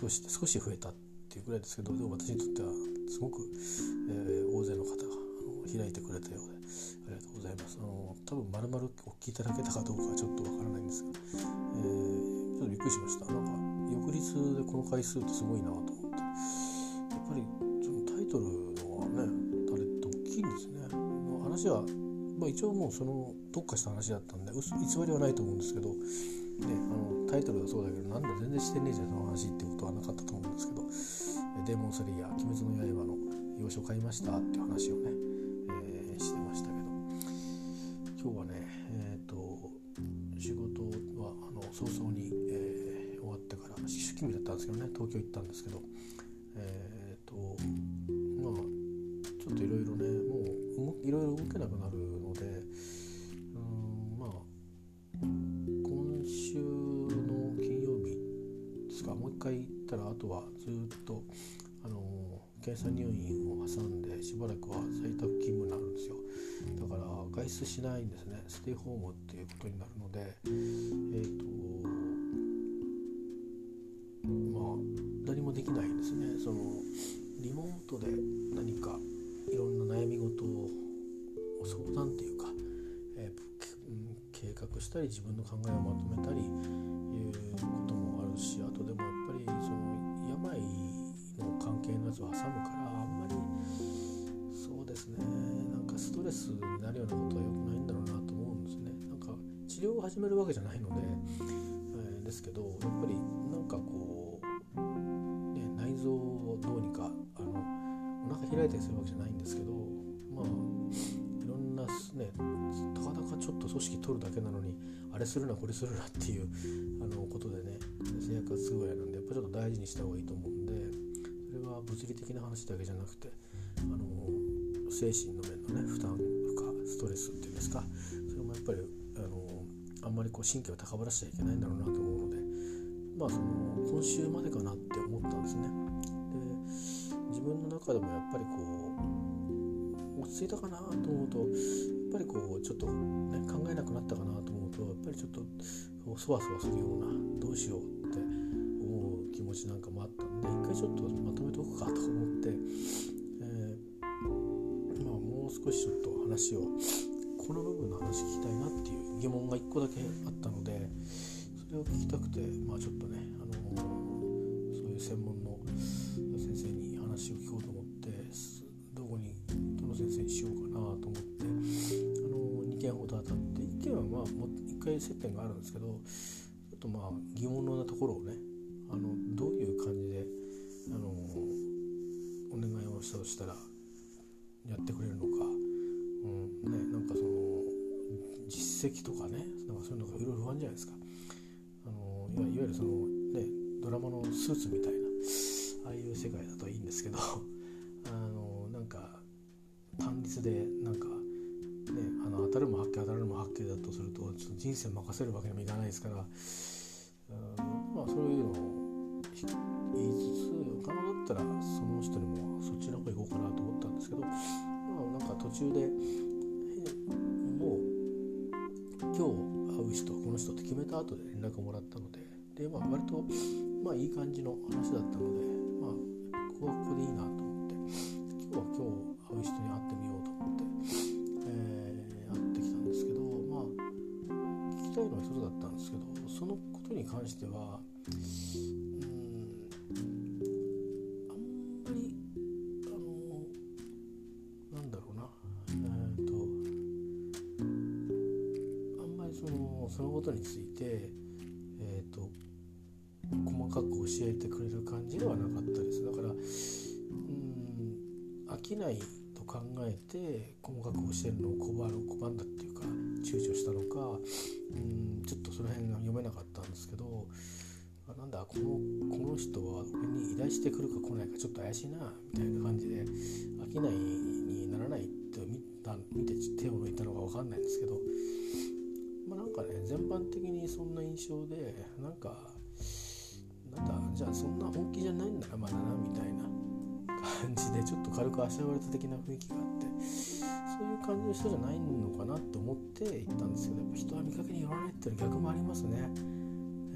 少し少し増えたっていうぐらいですけどでも私にとってはすごく、えー、大勢の方が開いてくれたようでありがとうございます。あの多分まるまるお聞きいただけたかどうかはちょっとわからないんですが、えー、ちょっとびっくりしました。なんか翌日でこの回数ってすごいなと思って。やっぱりそのタイトルのはねあれって大きいんですね。話は、まあ、一応もうその特化した話だったんで偽りはないと思うんですけど、ね、あのタイトルはそうだけどなんだ全然してねえじゃんその話ってことはなかったと思うんですけど「デーモンスリー「鬼滅の刃」の洋書買いましたっていう話をね、えー、してましたけど。今日はねえっ、ー、と仕事はあの早々に、えー、終わってから出勤日だったんですけどね東京行ったんですけどはずっとあの検査入院を挟んでしばらくは在宅勤務になるんですよ。だから外出しないんですね。ステイホームっていうことになるのでえっ、ー、とまあ何もできないんですね。そのリモートで何かいろんな悩み事を相談っていうか、えー、計画したり自分の考えをまとめたりいうこともあるしあとでもやっぱりその病の関係のやつを挟むからあんまりそうですね。なんかストレスになるようなことは良くないんだろうなと思うんですね。なんか治療を始めるわけじゃないので、えー、ですけどやっぱりなんかこう、ね、内臓をどうにかあのお腹開いたりするわけじゃないんですけどまあいろんなねたかだかちょっと組織取るだけなのにあれするなこれするなっていうあのことでね制約がつくぐらいなんでぱちょっと大事にした方がいいと思うんでそれは物理的な話だけじゃなくてあの精神の面のね負担負荷ストレスっていうんですかそれもやっぱりあのあんまりこう神経を高ぶらしちゃいけないんだろうなと思うのでまあその今週までかなって思ったんですね。で自分の中でもやっぱりこう落ち着いたかなと思うとやっぱりこうちょっと、ね、考えなくなったかなと思うとやっぱりちょっとそわそわするようなどうしようって気持ちなんかもあったんで一回ちょっとまとめておくかと思って、えー、まあ、もう少しちょっと話をこの部分の話聞きたいなっていう疑問が1個だけあったのでそれを聞きたくて、まあ、ちょっとね、あのー、そういう専門の先生に話を聞こうと思ってどこにどの先生にしようかなと思って、あのー、2件ほど当たって1件はまあ1回接点があるんですけどちょっとまあ疑問のなところをねあのどういう感じで、あのお願いをしたとしたらやってくれるのか、うんね、なんかその実績とかねなんかそういうのがいろいろ不安じゃないですか。あのいわゆるその、ね、ドラマのスーツみたいなああいう世界だといいんですけど あのなんか単立でなんか、ね、あの当たるも発見当たるも発見だとするとちょっと人生任せるわけにもいかないですから、うんまあそういうのを言いつつ可能だったらその人にもそっちの方行こうかなと思ったんですけど、まあ、なんか途中でもう今日会う人この人って決めた後で連絡もらったのでで、まあ、割とまあいい感じの話だったので、まあ、ここはここでいいなと思って今日は今日会う人に会ってみようと思って、えー、会ってきたんですけどまあ聞きたいのは一つだったんですけどそのことに関しては細かく教えてくれる感じではなかったです。だからうん飽きないと考えて細かく教えるのを拒拒んだっていうか躊躇したのかうんちょっとその辺が読めなかったんですけどなんだこのこの人は俺に依頼してくるか来ないかちょっと怪しいなみたいな感じで飽きないにならないって見た見て手を抜いたのか分かんないんですけどまあ、なんかね全般的にそんな印象でなんかじゃあそんな本気じゃないんだなまだなみたいな感じでちょっと軽くあしらわれた的な雰囲気があってそういう感じの人じゃないのかなって思って行ったんですけどやっぱ人は見かけによらないっていう逆もありますね、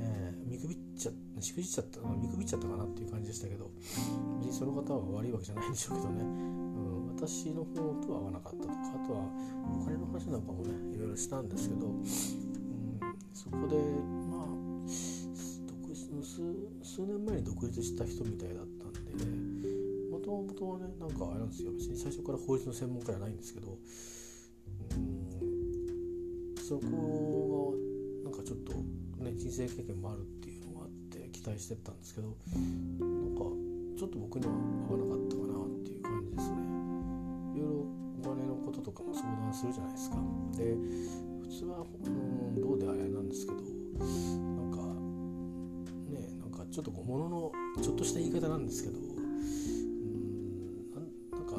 えー、見くびっちゃしくじっちゃった見くびっちゃったかなっていう感じでしたけど別にその方は悪いわけじゃないんでしょうけどね、うん、私の方とは合わなかったとかあとはお金の話なんかもねいろいろしたんですけど、うん、そこで数数年前に独立した人みたいだったんでもともとはねなんかあれなんですよ。別に最初から法律の専門家じゃないんですけどうんそこがなんかちょっとね人生経験もあるっていうのがあって期待してたんですけどなんかちょっと僕には合わなかったかなっていう感じですね。いろいろお金のこととかも相談するじゃないですか。で普通は、うん、どうであれなんですけどちょっとこう物のちょっとした言い方なんですけどうんなんか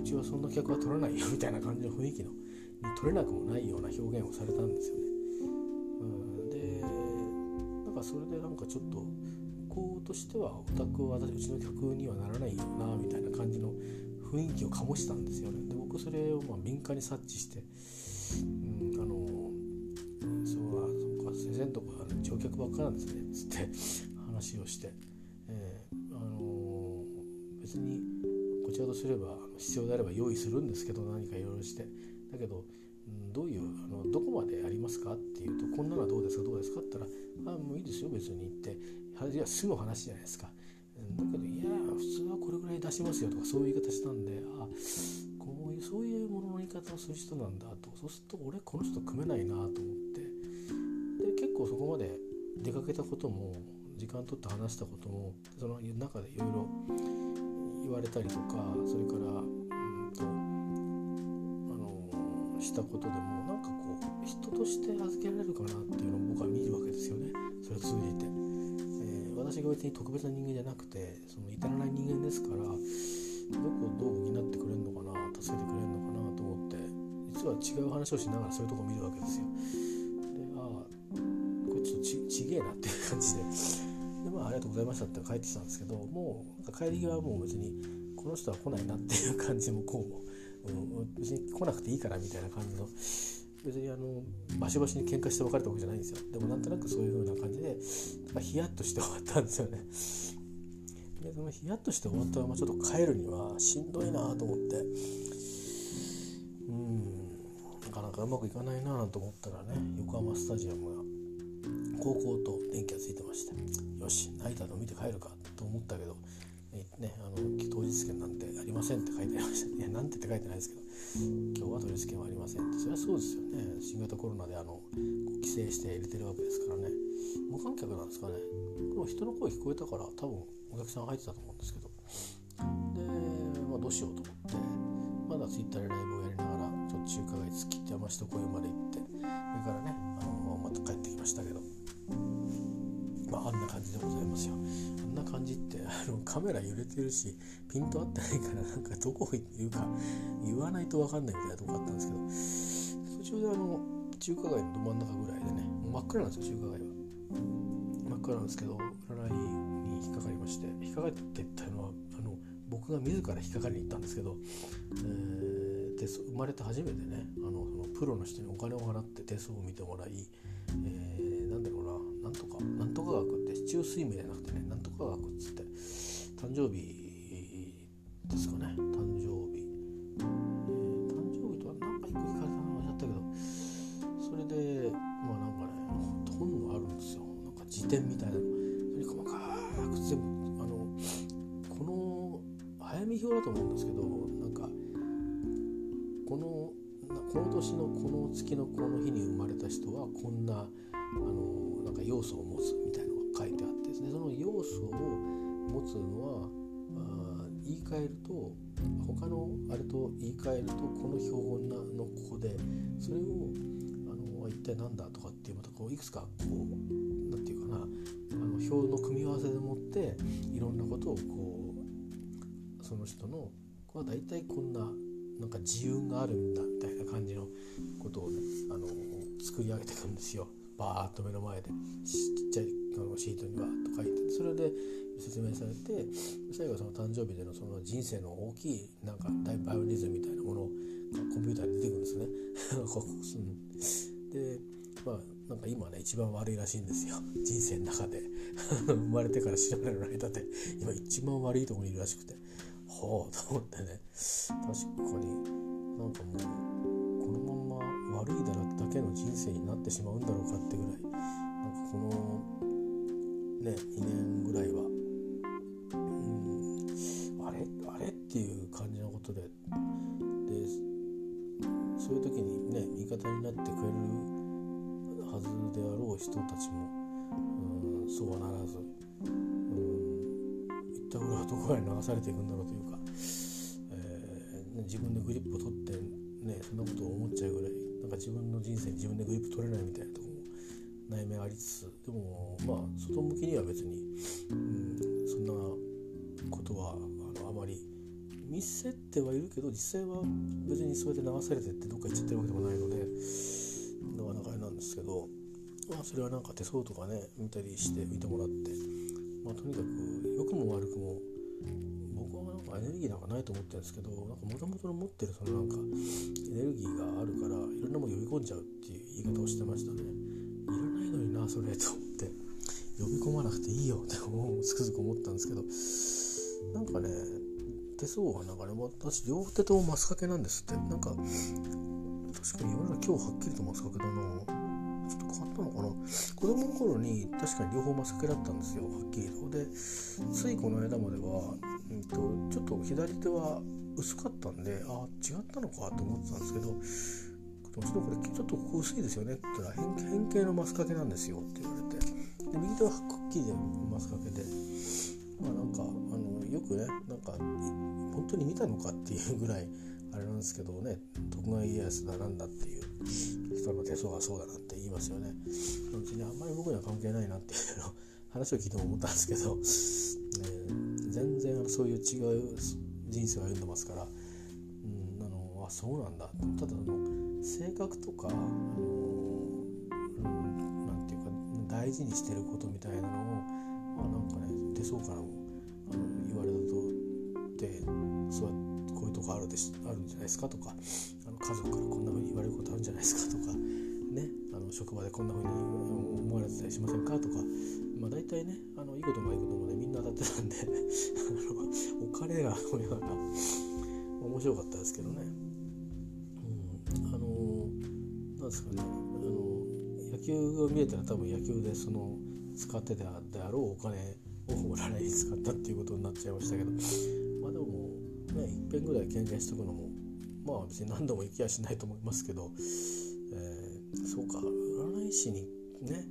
うちはそんな客は取らないよみたいな感じの雰囲気の取れなくもないような表現をされたんですよね。うん、でなんかそれでなんかちょっと向こうとしてはオタクは私うちの客にはならないよなみたいな感じの雰囲気を醸したんですよね。で僕それをまあ敏感に察知して、うん、あのそうはそうか先生のとこは乗客ばっかなんですねつって話をして、えー、あの別にこちらとすれば必要であれば用意するんですけど何かいろいろして。だけど、うん、どういうあのどこまでやりますかっていうとこんなのはどうですかどうですかって言ったらあもういいですよ別に言って。いやすぐ話じゃないですか、だけどいや普通はこれぐらい出しますよとかそういう言い方したんであこういうそういうものの言い方をする人なんだと。そうすると俺この人組めないなと思って。で結構そこまで出かけたことも時間取って話したこともその中でいろいろ言われたりとかそれからうんとあのしたことでもなんかこう人として預けられるかなっていうのを僕は見るわけですよね。それを通じて、えー、私が別に特別な人間じゃなくてその至らない人間ですからどこをどう補ってくれるのかな助けてくれるのかなと思って実は違う話をしながらそういうとこ見るわけですよ。でああこれちょっとちちげえなっていう感じで。でまあありがとうございましたって帰ってきたんですけどもう帰り際はもう別にこの人は来ないなっていう感じもこうも、うん、別に来なくていいからみたいな感じの別にあのバシバシに喧嘩して別れたわけじゃないんですよ。でもなんとなくそういう風な感じでヒヤッとして終わったんですよね。でそのヒヤッとして終わったままちょっと帰るにはしんどいなと思って。うんなかなかうまくいかないなと思ったらね横浜スタジアムが高校と電気がついてましてよしナイターで見て帰るかと思ったけど、ね、あの当日券なんてありませんって書いてありました。いやなんてって書いてないですけど今日は当日券はありませんって。それはそうですよね。新型コロナであの規制して入れてるわけですからね。無観客なんですかね。でも人の声聞こえたから多分お客さん入ってたと思うんですけど。で、まあ、どうしようと思ってまだツイッターでライブをやりながらちょっと中華街突きって山下公園まで行ってそれからねあのまた帰ってきましたけど。まあ、あんな感じでございますよ。あんな感じってあのカメラ揺れてるしピント合ってないからなんかどこを言うか言わないと分かんないみたいなとこあったんですけど途中であの中華街のど真ん中ぐらいでね真っ暗なんですよ中華街は。真っ暗なんですけど占いに引っかかりまして引っかかっていったのはあの僕が自ら引っかかりに行ったんですけど、えー、生まれて初めてねあのそのプロの人にお金を払って手相を見てもらい、学って市中水明じゃなくてねなんとか学っつって誕生日ですかね。誕生日、えー、誕生日とは何か一個聞かれたの忘れちゃったけどそれでまあなんかね本があるんですよ。なんか辞典みたいな。のそれ細かく全部あのこの早見表だと思うんですけどなんかこのこの年のこの月のこの日に生まれた人はこんなあのなんか要素を持つみたいな。持つのはあ言い換えると他のあれと言い換えるとこの標本のここでそれをあの一体何だとかっていうまたこういくつかこう何て言うかなあの表の組み合わせでもっていろんなことをこうその人のこれは大体こんななんか自由があるんだみたいな感じのことをねあの作り上げていくんですよ。バーッと目の前でちっちゃいシートにはと書いてそれで説明されて最後その誕生日でのその人生の大きいなんか大バイオリズムみたいなものがコンピューターに出てくるんですね。でまあなんか今ね一番悪いらしいんですよ。人生の中で。生まれてから知らないの間で今一番悪いところにいるらしくて。ほうと思ってね。確かになんかもう悪いだだけの人生になってしまうんだろうかってぐらい。なんかこのね2年ぐらいは。うん。あれ？あれ？っていう感じのことで。でそういう時にね味方になってくれるはずであろう人たちもうんそうはならずうんったぐらいどこへ流されていくんだろうというか、えー、自分でグリップを取ってねそんなことを思っちゃうぐらいなんか自分の人生に自分でグリップ取れないみたいなとこも悩みありつつでもまあ外向きには別に、うん、そんなことはあのあまり見せてはいるけど実際は別にそうやって流されてってどっか行っちゃってるわけでもないのでなかなかあれなんですけど、まあ、それはなんか手相とかね見たりして見てもらって、まあ、とにかく良くも悪くもエネルギーなんかないと思ってるんですけどなんかもともとの持ってるそのなんかエネルギーがあるからいろんなもの呼び込んじゃうっていう言い方をしてましたね。いらないのになそれと思って。呼び込まなくていいよって思うつくづく思ったんですけど。なんかね手相はなんかね私両手とマスカケなんですって。なんか確かに世の中今日はっきりとマスカケだなちょっと変わったのかな。子供の頃に確かに両方マスカケだったんですよはっきりと。でついこの間まではうんと、ちょっと左手は薄かったんであ違ったのかと思ってたんですけどちょっとこれちょっとここ薄いですよね。って言ったら変形のマスカケなんですよって言われて。で右手はくっきりでマスカケでまあなんかあのよくねなんか本当に見たのかっていうぐらいあれなんですけどね徳川家康だなんだっていう人の手相がそうだなって言いますよね。別にあんまり僕には関係ないなっていうの話を聞いても思ったんですけど、ね、全然そういう違う人生を歩んでますから、うん、あのあそうなんだ。ただあの性格とかあの、うん、なんていうか大事にしてることみたいなのを、あ、なんかね手相からもあの言われたとってそうこういうとこあるでしあるんじゃないですかとかあの家族からこんな風に言われることあるんじゃないですかとかねあの職場でこんな風に思われてたりしませんかとかまあ大体ねあのいいこともいいこともねみんな当たってたんで あのお金がこれは面白かったですけどね、うん、あのなんですかねあの野球が見えたら多分野球でその使ってたであろうお金を占いに使ったっていうことになっちゃいましたけどまあでもねいっぺんぐらい経験しとくのもまあ別に何度も行きやしないと思いますけど、えー、そうか占い師にね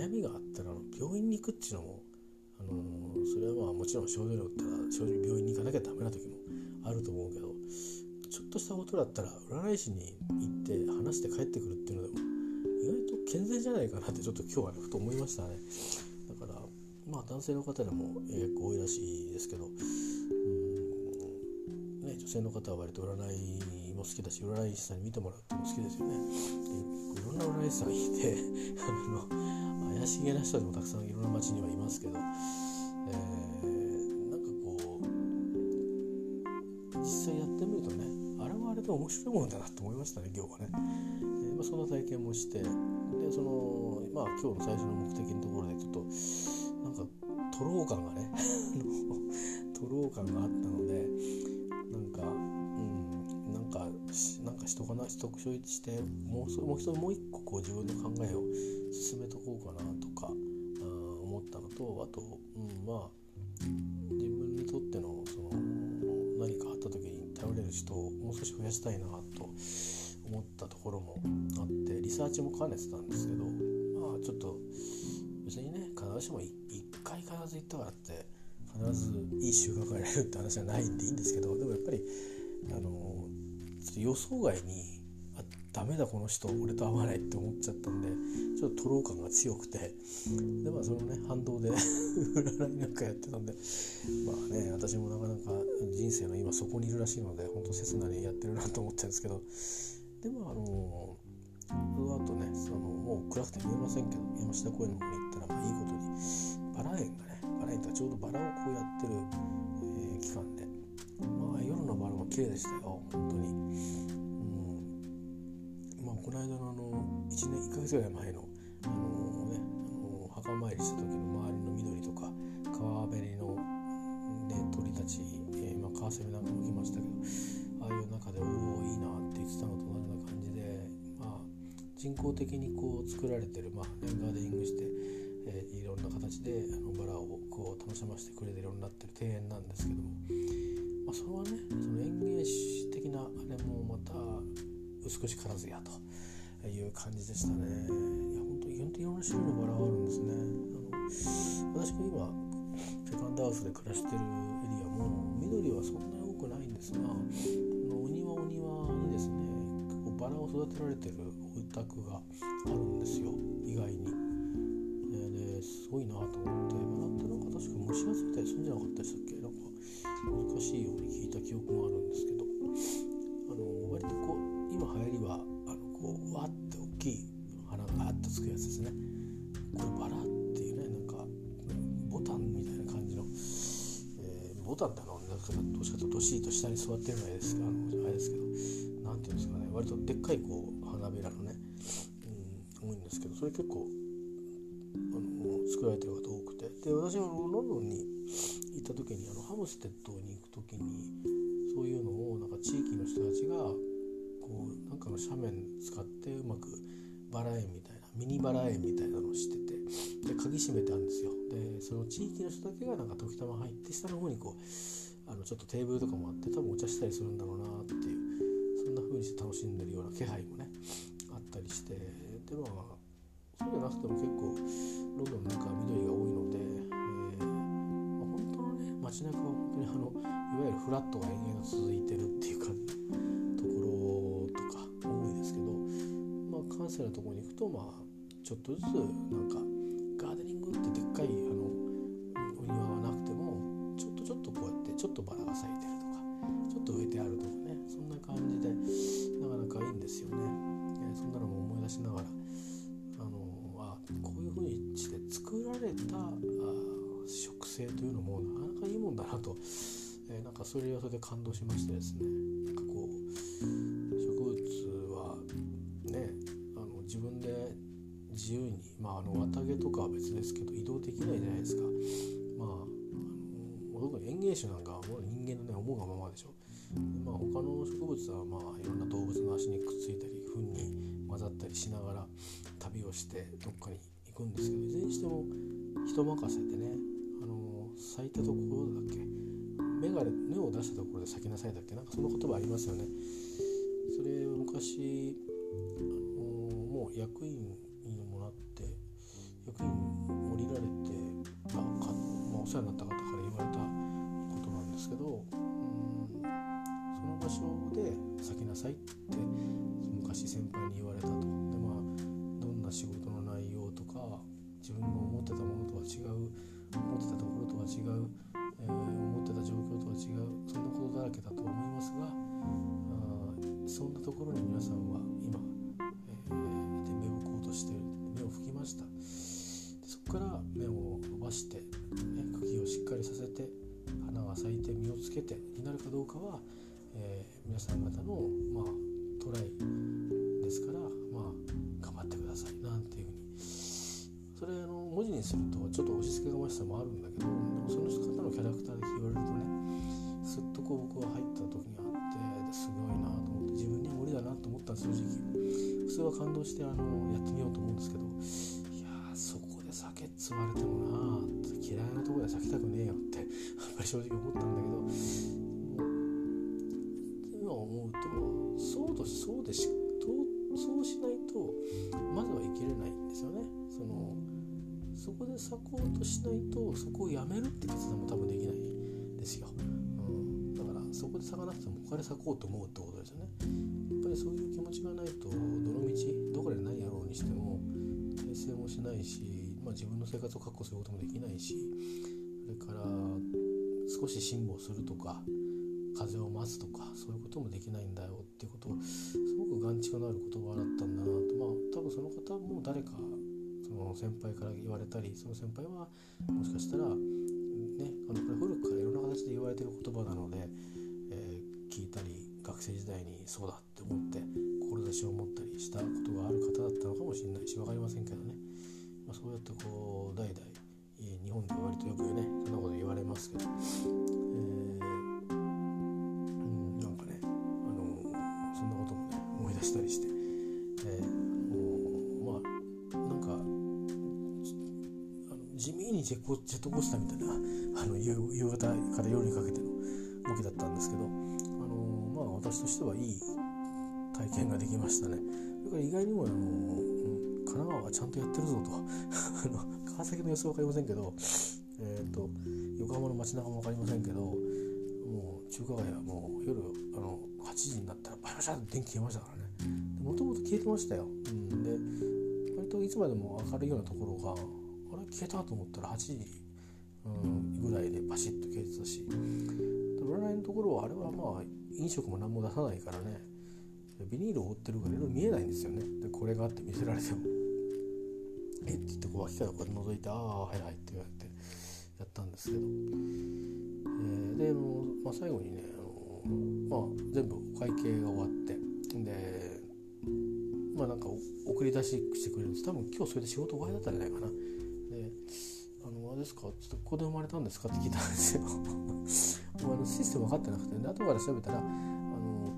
悩みがあったら病院に行くっていうのも、あのー、それはまあもちろん症状力ったら正直病院に行かなきゃダメな時もあると思うけどちょっとしたことだったら占い師に行って話して帰ってくるっていうのでも意外と健全じゃないかなってちょっと今日はねふと思いましたね。だからまあ男性の方でも結構多いらしいですけどうん、ね、女性の方は割と占いも好きだし占い師さんに見てもらうっても好きですよね。いろんな占い師さんいて あの怪しげな人でもたくさんいろんな街にはいますけど、えー、なんかこう実際やってみるとねあれはあれで面白いもんだなと思いましたね今日はね、えーまあ、そんな体験もしてでそのまあ今日の最初の目的のところでちょっとなんかとろう感がね とろう感があったのでなんかうんなんかなんかしとかなしとくしてもうもう一もう一個こう自分の考えを進めとこうかなとか思ったのとあと、うん、まあ自分にとってのその何かあった時に頼れる人をもう少し増やしたいなと思ったところもあってリサーチも兼ねてたんですけどまあちょっと別にね必ずしも1回必ず行ったからって必ずいい収穫が得られるって話はないんでいいんですけどでもやっぱりあの予想外にダメだこの人俺と合わないって思っちゃったんでちょっととろう感が強くて。でまあそのね反動で 占いなんかやってたんで。まあね私もなかなか人生の今そこにいるらしいので本当切なにやってるなと思ってるんですけど。でもあのその後ねそのもう暗くて見えませんけど山下公園の方に行ったら、まあ、いいことにバラ園がねバラ園ってちょうどバラをこうやってる、えー、期間で、まあ、夜のバラも綺麗でしたよ本当に。この間のあの1年1ヶ月ぐらい前のあのねあの墓参りした時の周りの緑とか川べりの、ね、鳥たち、えーまあ、カワセミなんかも来ましたけどああいう中でおおいいなって言ってたのと同じような感じで、まあ、人工的にこう作られてる、まあね、ガーデニングして、えー、いろんな形であのバラをこう楽しませてくれてるようになってる庭園なんですけども、まあ、それはねその園芸史的なあれもまた美しからずやと。いう感じでしたね。いや本当本当いろんな種類のバラがあるんですね。あの私が今セカンドハウスで暮らしてるエリアも緑はそんなに多くないんですがお庭お庭にですね結構バラを育てられてるお宅があるんですよ意外に。ですごいなと思ってバラってなんか確か虫がついたりするんじゃなかったでしたっけ？なんか難しいように聞いた記憶もあるんですけどあの割とこう今流行りはこうわって大きい花があっとつくやつですね。これバラっていうねなんかボタンみたいな感じの、えー、ボタンだろうねだからどうしかとどしっと下に座ってるのはですあのあれですけど何ていうんですかね割とでっかいこう花びらのね、うん、多いんですけどそれ結構あの作られてる方多くて。で私はロンドンに行った時にあのハムステッドに行く時に払いみたいなのをしててで鍵閉めてあるんですよ。でその地域の人だけがなんか時たま入って下の方にこうあのちょっとテーブルとかもあって多分お茶したりするんだろうなっていうそんな風にして楽しんでるような気配もちょっとずつなんかガーデニングってでっかいあのお庭はなくてもちょっとちょっとこうやってちょっとバラが咲いてるとかちょっと植えてあるとかねそんな感じでなかなかいいんですよね。えー、そんなのも思い出しながらあのあこういうふうにして作られたあ植生というのもなかなかいいもんだなと、えー、なんかそれはそれで感動しましてですねなんかこう種なんかもう人間のね思うがままでしょ。でまあ他の植物はまあいろんな動物の足にくっついたり糞に混ざったりしながら旅をしてどっかに行くんですけどいずれにしても人任せでねあの咲いたところだっけ。芽が根を出したところで咲きなさいだっけ。なんかその言葉ありますよね。それ昔あのもう役員にもらって役員降りられてたか、まあ、お世話になった方から言われたですけどうんその場所で咲きなさいって昔先輩に言われたと。でまあどんな仕事の内容とか自分の思ってたものとは違う思ってたところとは違う、えー、思ってた状況とは違うそんなことだらけだと思いますがあそんなところに皆さんはかは、えー、皆さん方の、まあ、トライですから、まあ、頑張ってくださいなんていうふうに。それあの文字にするとちょっと押し付けがましさもあるんだけどでもその方のキャラクターで言われるとねすっとこう僕は入った時があってすごいなと思って自分には無理だなと思ったんです正直。普通は感動してあのやってみようと思うんですけどいやそこで酒っつわれてもな嫌いなとこで咲きたくねえよってやっぱり正直思ったんだけどそうでしそうしないとまずは生きれないんですよね。そのそこで咲こうとしないとそこをやめるって決断も多分できないですよ、うん、だからそこで咲かなくても他で咲こうと思うってことですよね。やっぱりそういう気持ちがないとどの道どこで何やろうにしても訂正もしないしまあ、自分の生活を確保することもできないしそれから少し辛抱するとか風を待つとかそういうこともできないんだよ。っていうことをすごく眼蓄のある言葉だったんだなと。まあ多分その方も誰かその先輩から言われたりその先輩はもしかしたらねあのこれ古くからいろんな形で言われてる言葉なので、えー、聞いたり学生時代にそうだって思って志を持ったりしたことがある方だったのかもしれないし分かりませんけどね、まあ、そうやってこう代々日本で割とよくねそんなこと言われますけど、出したりして、えー、まあなんかあの地味にジェジェットコースターみたいなあの夕夕方から夜にかけての動きだったんですけど、あのまあ私としてはいい体験ができましたね。だから意外にもあの、神奈川はちゃんとやってるぞと。川崎の様子分かりませんけど、えーと、横浜の街中も分かりませんけどもう中華街はもう夜あの8時になったらバシャバシャって電気消えましたからね。もともと消えてましたよ、うん、で割といつまでも明るいようなところがあれ消えたと思ったら8時、うん、ぐらいでバシッと消えてたし。占いのところはあれはまあ飲食も何も出さないからね。ビニールを覆ってるからいろいろ見えないんですよね。でこれがあって見せられても。えって言ってこう脇からこう覗いて「ああはいはい」って言われてやったんですけど、えー、でも、まあ、最後にねあの、まあ、全部会計が終わって。でまあなんか送り出してくれるんです多分今日それで仕事終わりだったんじゃないかなで「あのあれですか?」っつって「ここで生まれたんですか?」って聞いたんですよ あのシステム分かってなくてで後から調べたらあの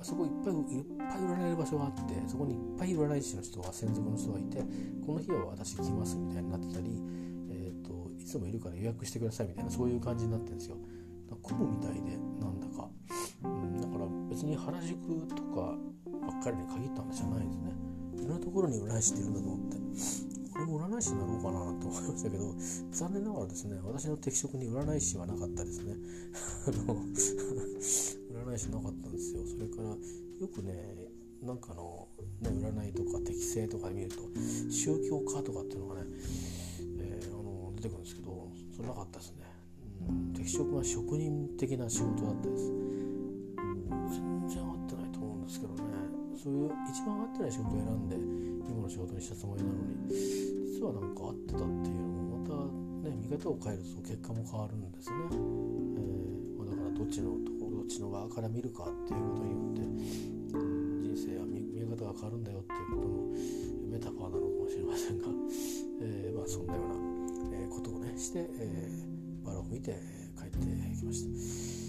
あそこいっぱいいっぱい占える場所があってそこにいっぱい占い師の人が専属の人がいてこの日は私来ますみたいになってたり、えーと、いつもいるから予約してくださいみたいなそういう感じになってるんですよ。混むみたいでなんだか、うん、だから別に原宿とかばっかりに限った話じゃないですね。いろんなところに占い師っているんだと思って。これも占い師になろうかなと思いましたけど残念ながらですね私の適職に占い師はなかったですね。占い師なかったんですよ。それからよくねなんかの、ね、占いとか適性とか見ると宗教家とかっていうのがね、えー、あの出てくるんですけどそれなかったですね、うん、適職は職人的な仕事だったです、そういう一番合ってない仕事を選んで今の仕事にしたつもりなのに実はなんか合ってたっていうのもまたね見方を変えると結果も変わるんですね、えーまあ、だからどっちのところどっちの側から見るかっていうことによって、人生は見え方が変わるんだよっていうことのメタファーなのかもしれませんが、えー、まあそんなような、えことをねして、えー、バラを見て帰ってきました。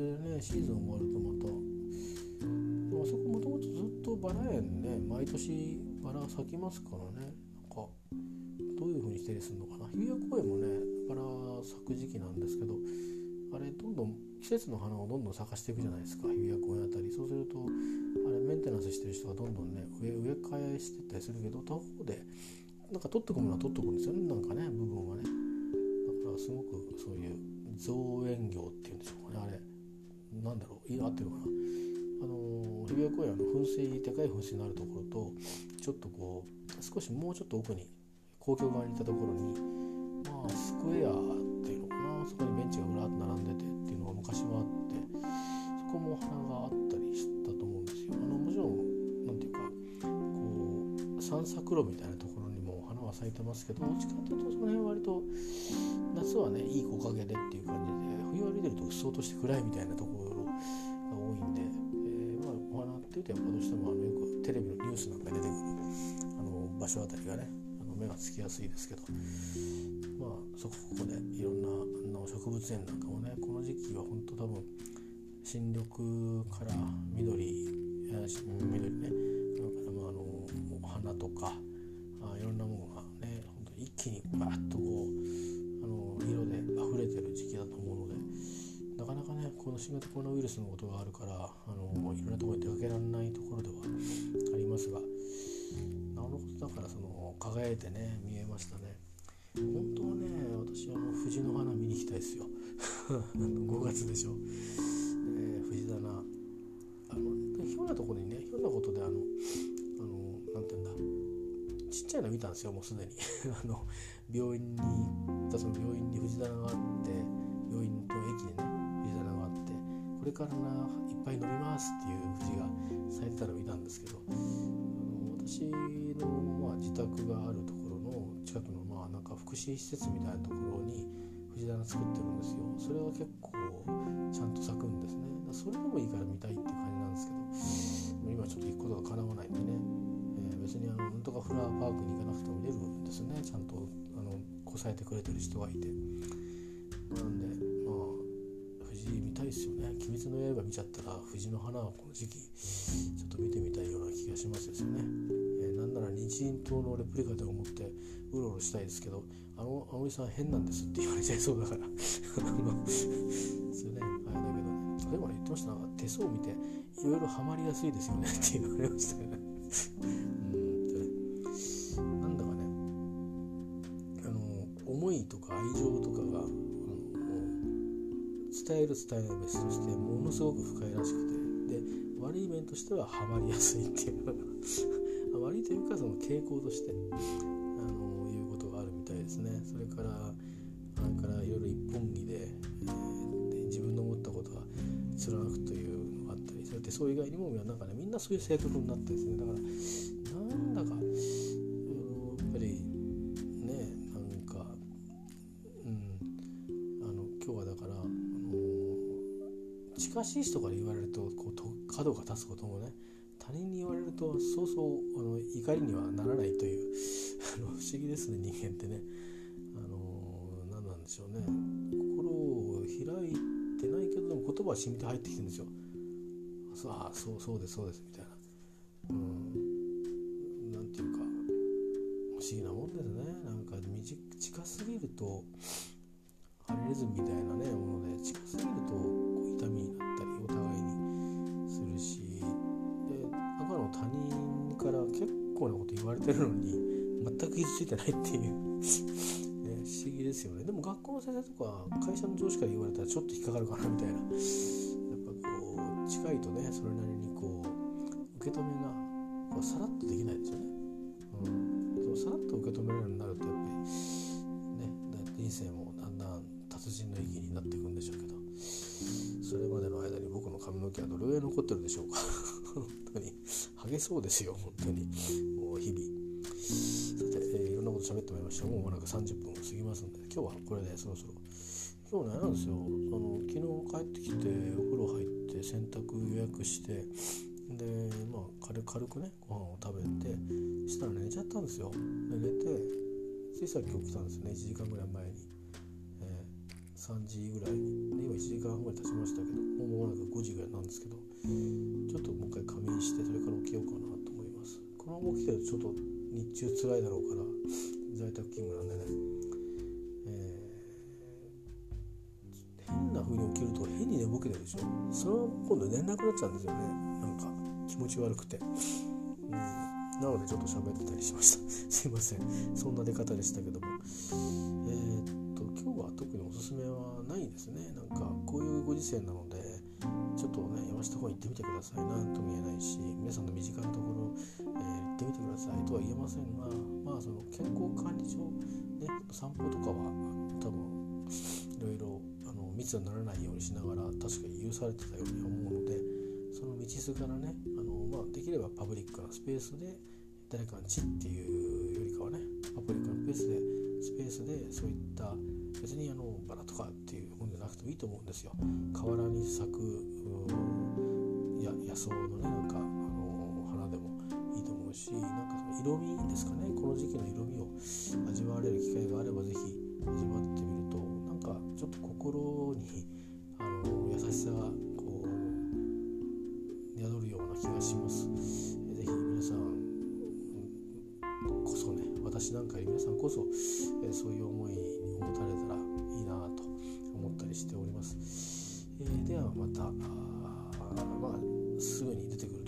バラもいずれねシーズン終わるとまた。あそこもともとずっとバラ園ね毎年バラ咲きますからね。なんかどういう風にしたりするのかな。日比谷公園もねバラ咲く時期なんですけどあれどんどん季節の花をどんどん咲かしていくじゃないですか日比谷公園あたり。そうするとあれメンテナンスしてる人がどんどんね植え替えしてったりするけど他方でなんか取ってくものは取ってくんですよね。なんかね部分はね。だからすごくそういう造園業っていうんでしょうかねあれ。なんだろう合ってるかなあの日比谷公園の噴水でかい噴水のあるところとちょっとこう少しもうちょっと奥に公共側に行ったところにまあスクエアっていうのかなそこにベンチがぶらっと並んでてっていうのが昔はあってそこも花があったりしたと思うんですよ。あのもちろん何ていうかこう散策路みたいなところにも花は咲いてますけどどっちかっていうとその辺は割と夏はねいい木陰でっていう感じで冬歩いてるとうっそうとして暗いみたいなところいうとやっぱどもあのよくテレビのニュースなんかに出てくるあの場所あたりがね目がつきやすいですけどまあそこここでいろんな植物園なんかもねこの時期は本当多分新緑から緑緑ねだかまああのお花とかあいろんなものがね本当一気にバッとこうあの色で溢れてる時期だと思うのでかなかねこの新型コロナウイルスのことがあるからあのいろんなところに出かけられないところではありますがなるほどだからその輝いてね見えましたね。本当はね私あの藤の花見に行きたいですよ。5月でしょ、えー、藤棚。あのひょんなところにねひょんなことであのあのなんて言うんだ。ちっちゃいの見たんですよもうすでに。あの病院に行ったその病院に藤棚があって病院と駅でねこれからないっぱい伸びますっていう藤が咲いてたのを見たんですけどあの私の、まあ、自宅があるところの近くのまあなんか福祉施設みたいなところに藤棚作ってるんですよ。それは結構ちゃんと咲くんですね。それでもいいから見たいっていう感じなんですけど今ちょっと行くことがかなわないんでね、えー、別にあのなんとかフラワーパークに行かなくても見れるんですね。ちゃんとあのこさえてくれてる人がいて。なんで見ちゃったら藤の花はこの時期ちょっと見てみたいような気がしますですよね、えー、なんなら日印島のレプリカで思ってうろうろしたいですけどあの葵さん変なんですって言われちゃいそうだから。それね。あれだけどね例えばね言ってました。手相を見ていろいろハマりやすいですよね。って言われましたよね。うんなんだかね。あの思いとか愛情伝える伝えない別としてものすごく深いらしくて。で悪い面としてはハマりやすいっていう。悪いというかその傾向としてあのいうことがあるみたいですね。それからあれからいろいろ一本気で,、え、で自分の思ったことは貫くというのがあったりそれってそう以外にもなんかねみんなそういう性格になってですね。だからしい人から言われるとこうと角が立つこともね他人に言われるとそうそうあの怒りにはならないという あの不思議ですね人間ってね。あの何なんでしょうね心を開いてないけど言葉は染みて入ってきてるんですよ。ああそうそうですそうですみたいな。うんなんていうか不思議なもんですねなんか近すぎるとハリネズムみたいなねもので近すぎるてるのに全く傷ついてないっていう。ね、不思議ですよね。でも学校の先生とか会社の上司から言われたらちょっと引っかかるかなみたいな。やっぱこう近いとねそれなりにこう受け止めがこうさらっとできないですよね、うん、そのさらっと受け止めるようになるとやっぱりねだ人生もだんだん達人の域になっていくんでしょうけど。それまでの間に僕の髪の毛はどれぐらい残ってるんでしょうか。本当に。ハゲそうですよ本当に。もう日々と喋ってまいりました。もう間もなく30分過ぎますんで今日はこれでそろそろ。今日ねなんですよ。あの昨日帰ってきてお風呂入って洗濯予約してでまあ軽くねご飯を食べてしたら寝ちゃったんですよ。で寝てついさっき起きたんですよね。1時間ぐらい前に、えー、3時ぐらいに。で今1時間半ぐらい経ちましたけどもう間もなく5時ぐらいなんですけどちょっともう一回仮眠してそれから起きようかな。このまま起きてるとちょっと日中辛いだろうから在宅勤務なんでね、えー、変な風に起きると変に寝ぼけてるでしょ。それは今度寝なくなっちゃうんですよね。なんか気持ち悪くて、うん、なのでちょっと喋ってたりしました。すいません。そんな出方でしたけども。えー、っと今日は特におすすめはないですね。なんかこういうご時世なのでちょっとね山下公園行ってみてくださいなんとも言えないし皆さんの身近なところ、えー、行ってみてくださいとは言えませんがまあその健康管理上ね散歩とかは多分いろいろあの密にならないようにしながら確かに許されてたように思うのでその道筋からねあの、まあ、できればパブリックなスペースで誰かの地っていうよりかはねパブリックなスペースでスペースでそういった別にあのバラとかっていうくてもいいと思うんですよ。河原に咲くや野草のねなんかあの花でもいいと思うしなんかその色味ですかねこの時期の色味を味わわれる機会があれば是非味わってみるとなんかちょっと心にあの優しさがこう宿るような気がします。是非皆さんこそね私なんかより皆さんこそ、えそういう思いを持たれたらしております。えー、ではまたあまあすぐに出てくる